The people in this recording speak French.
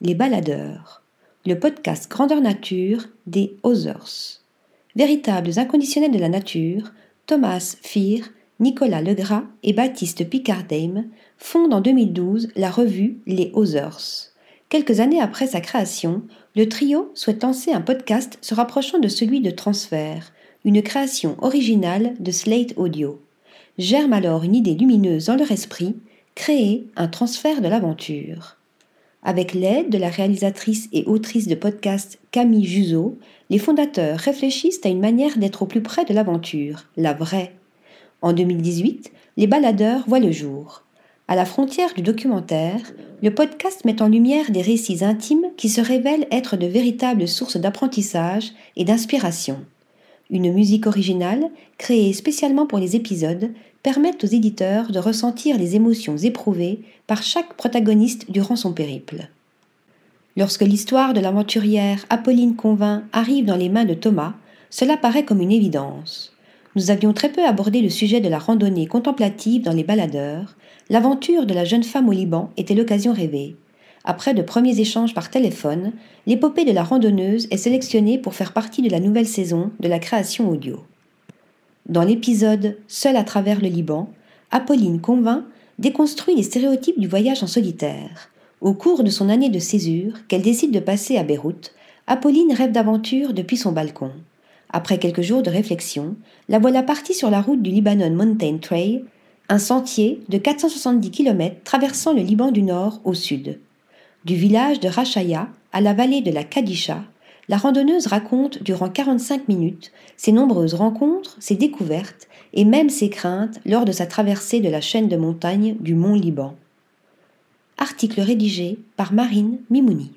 Les Baladeurs, le podcast Grandeur Nature des Others. Véritables inconditionnels de la nature, Thomas Fear, Nicolas Legras et Baptiste Picardame fondent en 2012 la revue Les Others. Quelques années après sa création, le trio souhaite lancer un podcast se rapprochant de celui de Transfert, une création originale de Slate Audio. Germe alors une idée lumineuse dans leur esprit, créer un transfert de l'aventure. Avec l'aide de la réalisatrice et autrice de podcast Camille Juzo, les fondateurs réfléchissent à une manière d'être au plus près de l'aventure, la vraie. En 2018, les baladeurs voient le jour. À la frontière du documentaire, le podcast met en lumière des récits intimes qui se révèlent être de véritables sources d'apprentissage et d'inspiration. Une musique originale, créée spécialement pour les épisodes, permet aux éditeurs de ressentir les émotions éprouvées par chaque protagoniste durant son périple. Lorsque l'histoire de l'aventurière Apolline Convin arrive dans les mains de Thomas, cela paraît comme une évidence. Nous avions très peu abordé le sujet de la randonnée contemplative dans les baladeurs. L'aventure de la jeune femme au Liban était l'occasion rêvée. Après de premiers échanges par téléphone, l'épopée de la randonneuse est sélectionnée pour faire partie de la nouvelle saison de la création audio. Dans l'épisode Seul à travers le Liban, Apolline Convainc déconstruit les stéréotypes du voyage en solitaire. Au cours de son année de césure, qu'elle décide de passer à Beyrouth, Apolline rêve d'aventure depuis son balcon. Après quelques jours de réflexion, la voilà partie sur la route du Libanon Mountain Trail, un sentier de 470 km traversant le Liban du Nord au sud. Du village de Rachaya à la vallée de la Kadisha, la randonneuse raconte durant 45 minutes ses nombreuses rencontres, ses découvertes et même ses craintes lors de sa traversée de la chaîne de montagnes du mont Liban. Article rédigé par Marine Mimouni.